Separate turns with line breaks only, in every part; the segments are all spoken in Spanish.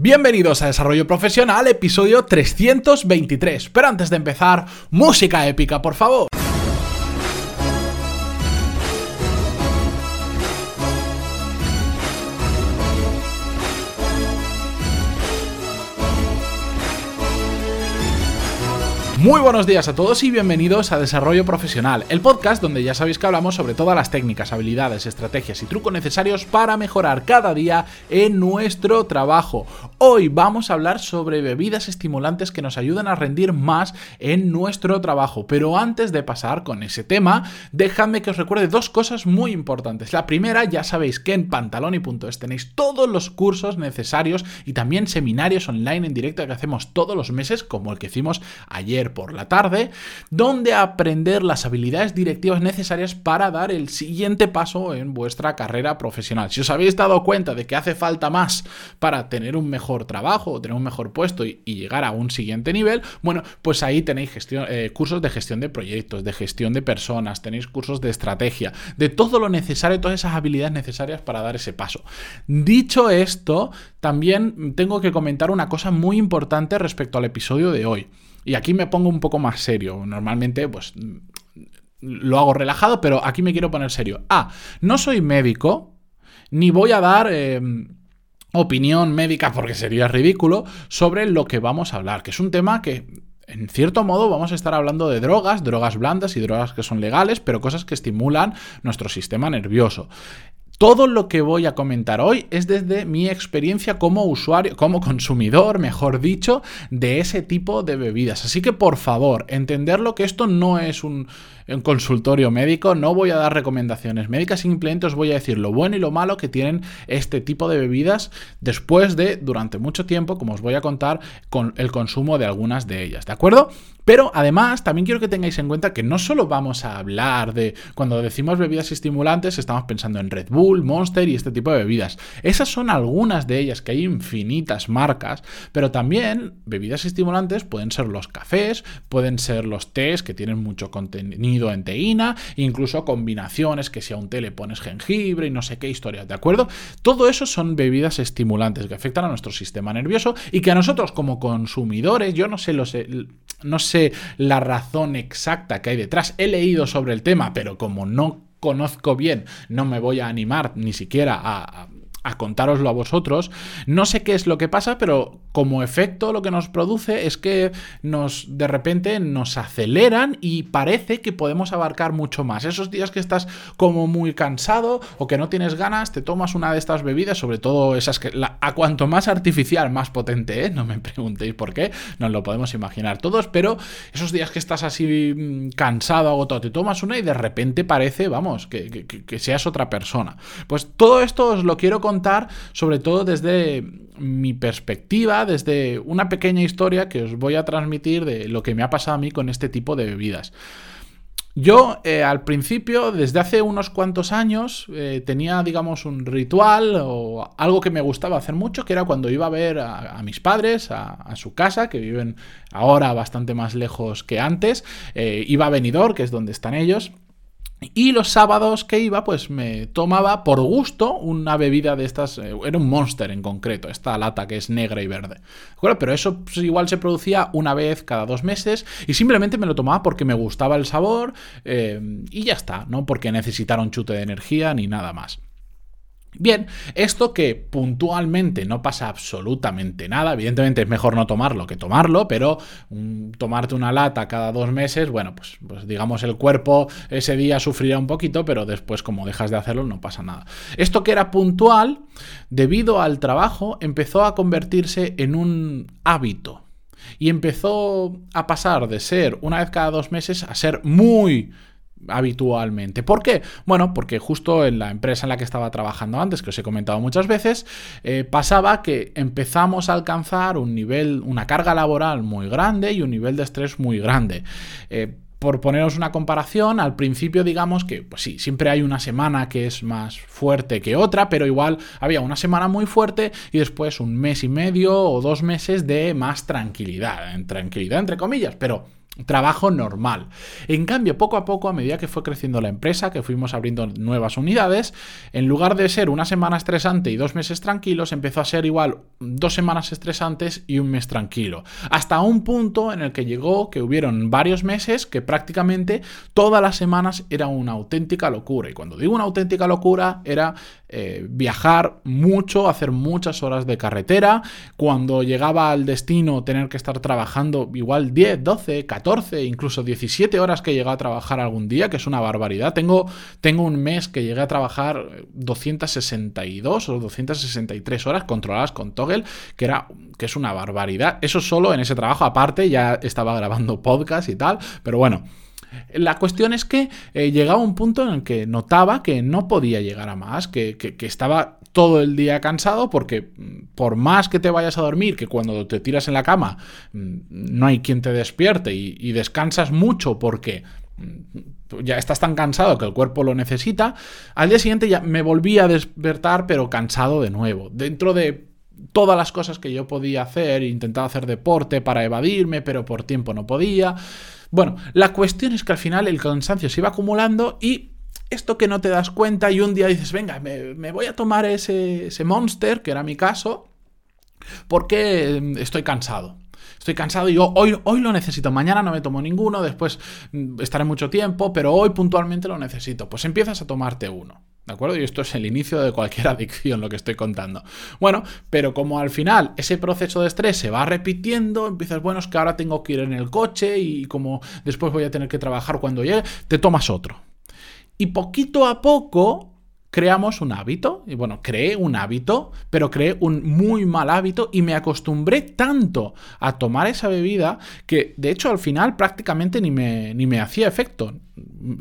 Bienvenidos a Desarrollo Profesional, episodio 323. Pero antes de empezar, música épica, por favor. Muy buenos días a todos y bienvenidos a Desarrollo Profesional, el podcast donde ya sabéis que hablamos sobre todas las técnicas, habilidades, estrategias y trucos necesarios para mejorar cada día en nuestro trabajo. Hoy vamos a hablar sobre bebidas estimulantes que nos ayudan a rendir más en nuestro trabajo. Pero antes de pasar con ese tema, dejadme que os recuerde dos cosas muy importantes. La primera, ya sabéis que en pantaloni.es tenéis todos los cursos necesarios y también seminarios online en directo que hacemos todos los meses, como el que hicimos ayer por la tarde, donde aprender las habilidades directivas necesarias para dar el siguiente paso en vuestra carrera profesional. Si os habéis dado cuenta de que hace falta más para tener un mejor trabajo, tener un mejor puesto y, llegar a un siguiente nivel, bueno, pues ahí tenéis eh, cursos de gestión de proyectos, de gestión de personas, tenéis cursos de estrategia, de todo lo necesario, todas esas habilidades necesarias para dar ese paso. Dicho esto, también tengo que comentar una cosa muy importante respecto al episodio de hoy. Y aquí me pongo un poco más serio. Normalmente, pues lo hago relajado, pero aquí me quiero poner serio. Ah, no soy médico, ni voy a dar em, opinión médica, porque sería ridículo, sobre lo que vamos a hablar, que es un tema que en cierto modo vamos a estar hablando de drogas, drogas blandas y drogas que son legales, pero cosas que estimulan nuestro sistema nervioso. Todo lo que voy a comentar hoy es desde mi experiencia como usuario, como consumidor, mejor dicho, de ese tipo de bebidas. Así que por favor, entenderlo que esto no es un, un consultorio médico, no voy a dar recomendaciones médicas, simplemente os voy a decir lo bueno y lo malo que tienen este tipo de bebidas después de, durante mucho tiempo, como os voy a contar, con el consumo de algunas de ellas, ¿de acuerdo? Pero además, también quiero que tengáis en cuenta que no solo vamos a hablar de, cuando decimos bebidas estimulantes, estamos pensando en Red Bull, Monster y este tipo de bebidas. Esas son algunas de ellas, que hay infinitas marcas, pero también bebidas estimulantes pueden ser los cafés, pueden ser los tés que tienen mucho contenido en teína, incluso combinaciones que si a un té le pones jengibre y no sé qué historias, ¿de acuerdo? Todo eso son bebidas estimulantes que afectan a nuestro sistema nervioso y que a nosotros como consumidores, yo no sé, lo no sé la razón exacta que hay detrás, he leído sobre el tema, pero como no conozco bien, no me voy a animar ni siquiera a contároslo a vosotros. No sé qué es lo que pasa, pero como efecto lo que nos produce es que nos de repente nos aceleran y parece que podemos abarcar mucho más. Esos días que estás como muy cansado o que no tienes ganas, te tomas una de estas bebidas, sobre todo esas que a cuanto más artificial, más potente, ¿eh? no me preguntéis por qué, nos lo podemos imaginar todos, pero esos días que estás así mm, cansado, agotado, te tomas una y de repente parece, vamos, que, que seas otra persona. Pues todo esto os lo quiero contar sobre todo desde mi perspectiva, desde una pequeña historia que os voy a transmitir de lo que me ha pasado a mí con este tipo de bebidas. Yo eh, al principio, desde hace unos cuantos años, eh, tenía, digamos, un ritual o algo que me gustaba hacer mucho, que era cuando iba a ver a, mis padres, a, su casa, que viven ahora bastante más lejos que antes, eh, iba a Benidorm, que es donde están ellos, y los sábados que iba, pues me tomaba por gusto una bebida de estas, eh, era un monster en concreto, esta lata que es negra y verde. Pero eso pues, igual se producía una vez cada dos meses y simplemente me lo tomaba porque me gustaba el sabor eh, y ya está, no porque necesitara un chute de energía ni nada más. Bien, esto que puntualmente no pasa absolutamente nada, evidentemente es mejor no tomarlo que tomarlo, pero tomarte una lata cada dos meses, bueno, pues, pues, digamos el cuerpo ese día sufrirá un poquito, pero después como dejas de hacerlo no pasa nada. Esto que era puntual, debido al trabajo, empezó a convertirse en un hábito y empezó a pasar de ser una vez cada dos meses a ser muy habitualmente. ¿Por qué? Bueno, porque justo en la empresa en la que estaba trabajando antes, que os he comentado muchas veces, eh, pasaba que empezamos a alcanzar un nivel, una carga laboral muy grande y un nivel de estrés muy grande. Eh, por poneros una comparación, al principio digamos que, pues sí, siempre hay una semana que es más fuerte que otra, pero igual había una semana muy fuerte y después un mes y medio o dos meses de más tranquilidad, en tranquilidad entre comillas, pero trabajo normal. En cambio, poco a poco, a medida que fue creciendo la empresa, que fuimos abriendo nuevas unidades, en lugar de ser una semana estresante y dos meses tranquilos, empezó a ser igual dos semanas estresantes y un mes tranquilo. Hasta un punto en el que llegó que hubieron varios meses que prácticamente todas las semanas era una auténtica locura. Y cuando digo una auténtica locura, era eh, viajar mucho, hacer muchas horas de carretera. Cuando llegaba al destino, tener que estar trabajando igual 10, 12, 14 14, incluso 17 horas que llegué a trabajar algún día, que es una barbaridad. Tengo, tengo un mes que llegué a trabajar 262 o 263 horas controladas con Toggle, que, era, que es una barbaridad. Eso solo en ese trabajo, aparte ya estaba grabando podcast y tal, pero bueno. La cuestión es que eh, llegaba un punto en el que notaba que no podía llegar a más, que, que, estaba todo el día cansado porque mm, por más que te vayas a dormir, que cuando te tiras en la cama mm, no hay quien te despierte y, descansas mucho porque mm, ya estás tan cansado que el cuerpo lo necesita, al día siguiente ya me volví a despertar pero cansado de nuevo. Dentro de todas las cosas que yo podía hacer, intentaba hacer deporte para evadirme, pero por tiempo no podía. Bueno, la cuestión es que al final el cansancio se iba acumulando y esto que no te das cuenta y un día dices, venga, me, voy a tomar ese, ese monster, que era mi caso, porque mm, estoy cansado. Estoy cansado y yo hoy, hoy lo necesito. Mañana no me tomo ninguno, después mm, estaré mucho tiempo, pero hoy puntualmente lo necesito. Pues empiezas a tomarte uno. ¿De acuerdo? Y esto es el inicio de cualquier adicción, lo que estoy contando. Bueno, pero como al final ese proceso de estrés se va repitiendo, empiezas, bueno, es que ahora tengo que ir en el coche y como después voy a tener que trabajar cuando llegue, te tomas otro. Y poquito a poco creamos un hábito, y bueno, creé un hábito, pero creé un muy mal hábito y me acostumbré tanto a tomar esa bebida que de hecho al final prácticamente ni me, ni me hacía efecto.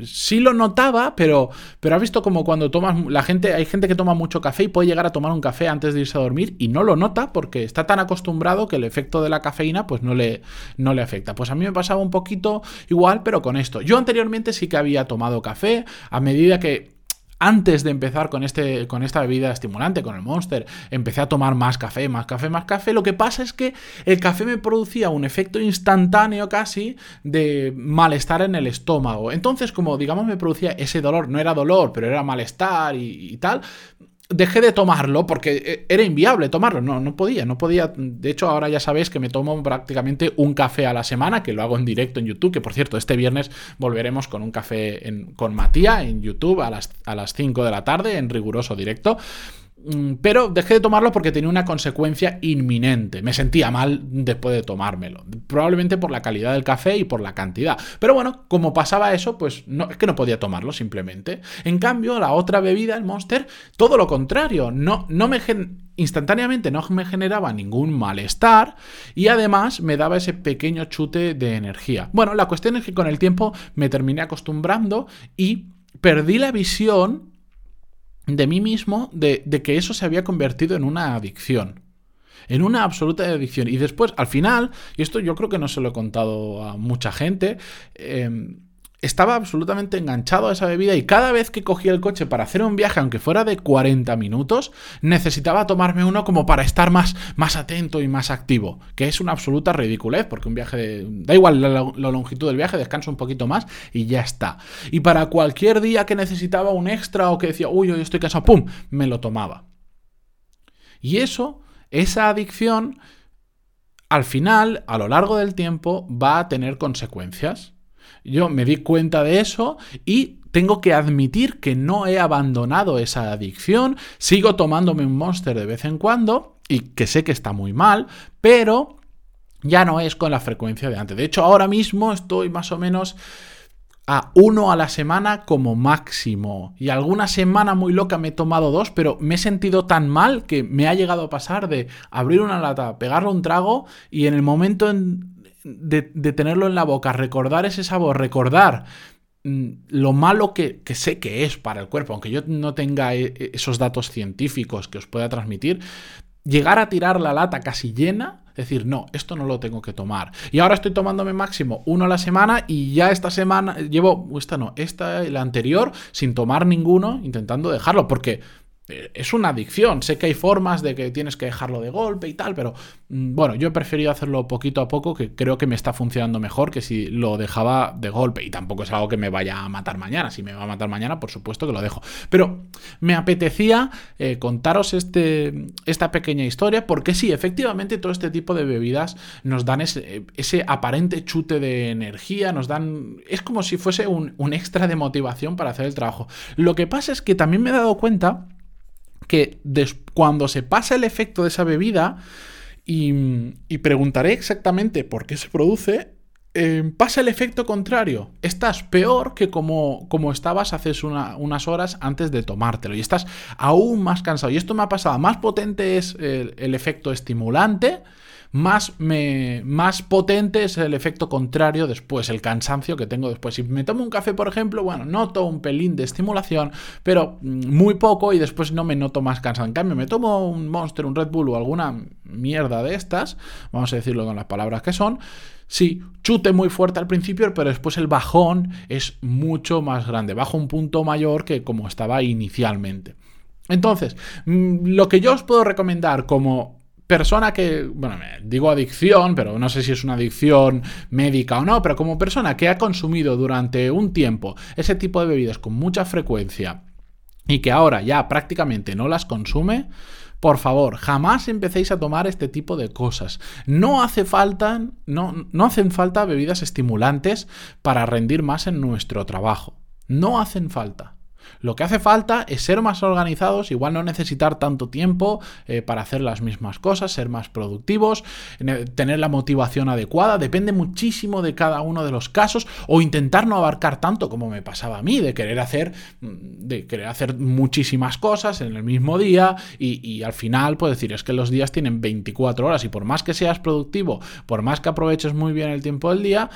Sí lo notaba, pero, pero has visto como cuando tomas, la gente, hay gente que toma mucho café y puede llegar a tomar un café antes de irse a dormir y no lo nota porque está tan acostumbrado que el efecto de la cafeína pues no le, no le afecta. Pues a mí me pasaba un poquito igual, pero con esto. Yo anteriormente sí que había tomado café, a medida que antes de empezar con, este, con esta bebida estimulante, con el Monster, empecé a tomar más café, más café, más café. Lo que pasa es que el café me producía un efecto instantáneo casi de malestar en el estómago. Entonces, como digamos me producía ese dolor, no era dolor, pero era malestar y tal, dejé de tomarlo porque eh, era inviable tomarlo, no, no podía, no podía. De hecho, ahora ya sabéis que me tomo prácticamente un café a la semana, que lo hago en directo en YouTube, que por cierto, este viernes volveremos con un café con Matías en YouTube a las, a las 5 de la tarde, en riguroso directo. Mm, pero dejé de tomarlo porque tenía una consecuencia inminente. Me sentía mal después de tomármelo. Probablemente por la calidad del café y por la cantidad. Pero bueno, como pasaba eso, pues es que no podía tomarlo simplemente. En cambio, la otra bebida, el Monster, todo lo contrario. No, no me instantáneamente no me generaba ningún malestar y además me daba ese pequeño chute de energía. Bueno, la cuestión es que con el tiempo me terminé acostumbrando y perdí la visión de mí mismo de, que eso se había convertido en una adicción. En una absoluta adicción. Y después, al final, y esto yo creo que no se lo he contado a mucha gente, em, estaba absolutamente enganchado a esa bebida y cada vez que cogía el coche para hacer un viaje, aunque fuera de 40 minutos, necesitaba tomarme uno como para estar más, más atento y más activo, que es una absoluta ridiculez, porque un viaje de, da igual la, longitud del viaje, descanso un poquito más y ya está. Y para cualquier día que necesitaba un extra o que decía, uy, hoy estoy cansado, ¡pum!, me lo tomaba. Y eso, esa adicción, al final, a lo largo del tiempo, va a tener consecuencias. Yo me di cuenta de eso y tengo que admitir que no he abandonado esa adicción, sigo tomándome un monster de vez en cuando y que sé que está muy mal, pero ya no es con la frecuencia de antes. De hecho, ahora mismo estoy más o menos a uno a la semana como máximo. Y alguna semana muy loca me he tomado dos, pero me he sentido tan mal que me ha llegado a pasar de abrir una lata, pegarle un trago y en el momento en de, tenerlo en la boca, recordar ese sabor, recordar mm, lo malo que, sé que es para el cuerpo, aunque yo no tenga e, e, esos datos científicos que os pueda transmitir, llegar a tirar la lata casi llena, decir, no, esto no lo tengo que tomar. Y ahora estoy tomándome máximo uno a la semana y ya esta semana llevo, esta no, esta, la anterior, sin tomar ninguno, intentando dejarlo, porque es una adicción. Sé que hay formas de que tienes que dejarlo de golpe y tal, pero mm, bueno, yo he preferido hacerlo poquito a poco, que creo que me está funcionando mejor que si lo dejaba de golpe. Y tampoco es algo que me vaya a matar mañana. Si me va a matar mañana, por supuesto que lo dejo. Pero me apetecía eh, contaros este, esta pequeña historia, porque sí, efectivamente, todo este tipo de bebidas nos dan ese, ese aparente chute de energía, nos dan. Es como si fuese un, un extra de motivación para hacer el trabajo. Lo que pasa es que también me he dado cuenta que cuando se pasa el efecto de esa bebida, y, preguntaré exactamente por qué se produce, eh, pasa el efecto contrario. Estás peor que como, como estabas hace unas horas antes de tomártelo y estás aún más cansado. Y esto me ha pasado. Más potente es el efecto estimulante más, me, más potente es el efecto contrario después, el cansancio que tengo después. Si me tomo un café, por ejemplo, bueno, noto un pelín de estimulación, pero mm, muy poco y después no me noto más cansado. En cambio, me tomo un Monster, un Red Bull o alguna mierda de estas, vamos a decirlo con las palabras que son, Sí, chute muy fuerte al principio, pero después el bajón es mucho más grande, bajo un punto mayor que como estaba inicialmente. Entonces, mm, lo que yo os puedo recomendar como persona que, bueno, digo adicción, pero no sé si es una adicción médica o no, pero como persona que ha consumido durante un tiempo ese tipo de bebidas con mucha frecuencia y que ahora ya prácticamente no las consume, por favor, jamás empecéis a tomar este tipo de cosas. No hace falta, no, no hacen falta bebidas estimulantes para rendir más en nuestro trabajo. No hacen falta. Lo que hace falta es ser más organizados, igual no necesitar tanto tiempo eh, para hacer las mismas cosas, ser más productivos, tener la motivación adecuada, depende muchísimo de cada uno de los casos, o intentar no abarcar tanto como me pasaba a mí, de querer hacer, mm, de querer hacer muchísimas cosas en el mismo día y, y al final, pues decir, es que los días tienen 24 horas y por más que seas productivo, por más que aproveches muy bien el tiempo del día,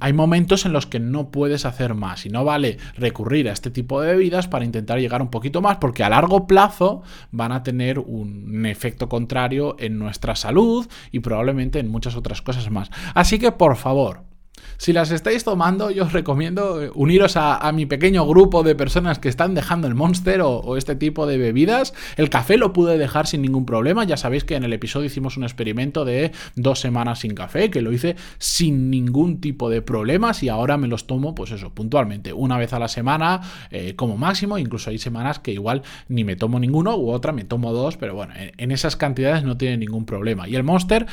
hay momentos en los que no puedes hacer más y no vale recurrir a este tipo de bebidas para intentar llegar un poquito más porque a largo plazo van a tener un efecto contrario en nuestra salud y probablemente en muchas otras cosas más. Así que por favor, si las estáis tomando, yo os recomiendo eh, uniros a, mi pequeño grupo de personas que están dejando el Monster o, este tipo de bebidas. El café lo pude dejar sin ningún problema. Ya sabéis que en el episodio hicimos un experimento de dos semanas sin café, que lo hice sin ningún tipo de problemas y ahora me los tomo, pues eso, puntualmente, una vez a la semana eh, como máximo. Incluso hay semanas que igual ni me tomo ninguno u otra me tomo dos, pero bueno, en esas cantidades no tiene ningún problema. Y el Monster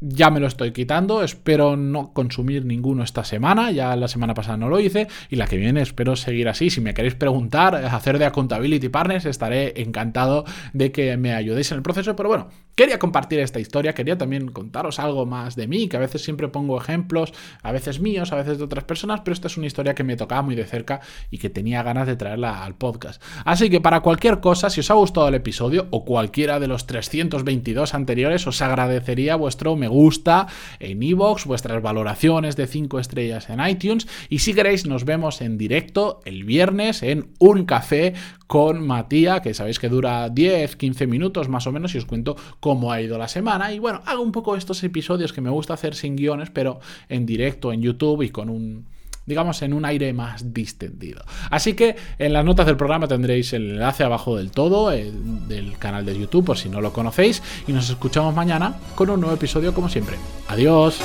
ya me lo estoy quitando, espero no consumir ninguno esta semana, ya la semana pasada no lo hice y la que viene espero seguir así. Si me queréis preguntar, hacer de Accountability Partners, estaré encantado de que me ayudéis en el proceso, pero bueno, quería compartir esta historia, quería también contaros algo más de mí, que a veces siempre pongo ejemplos, a veces míos, a veces de otras personas, pero esta es una historia que me tocaba muy de cerca y que tenía ganas de traerla al podcast. Así que para cualquier cosa, si os ha gustado el episodio o cualquiera de los 322 anteriores, os agradecería vuestro me gusta en iVoox, vuestras valoraciones de 5 estrellas en iTunes y si queréis nos vemos en directo el viernes en Un Café con Matías, que sabéis que dura 10, 15 minutos más o menos y os cuento cómo ha ido la semana y bueno, hago un poco estos episodios que me gusta hacer sin guiones, pero en directo en YouTube y con un digamos, en un aire más distendido. Así que en las notas del programa tendréis el enlace abajo del todo, del canal de YouTube, por si no lo conocéis, y nos escuchamos mañana con un nuevo episodio como siempre. Adiós.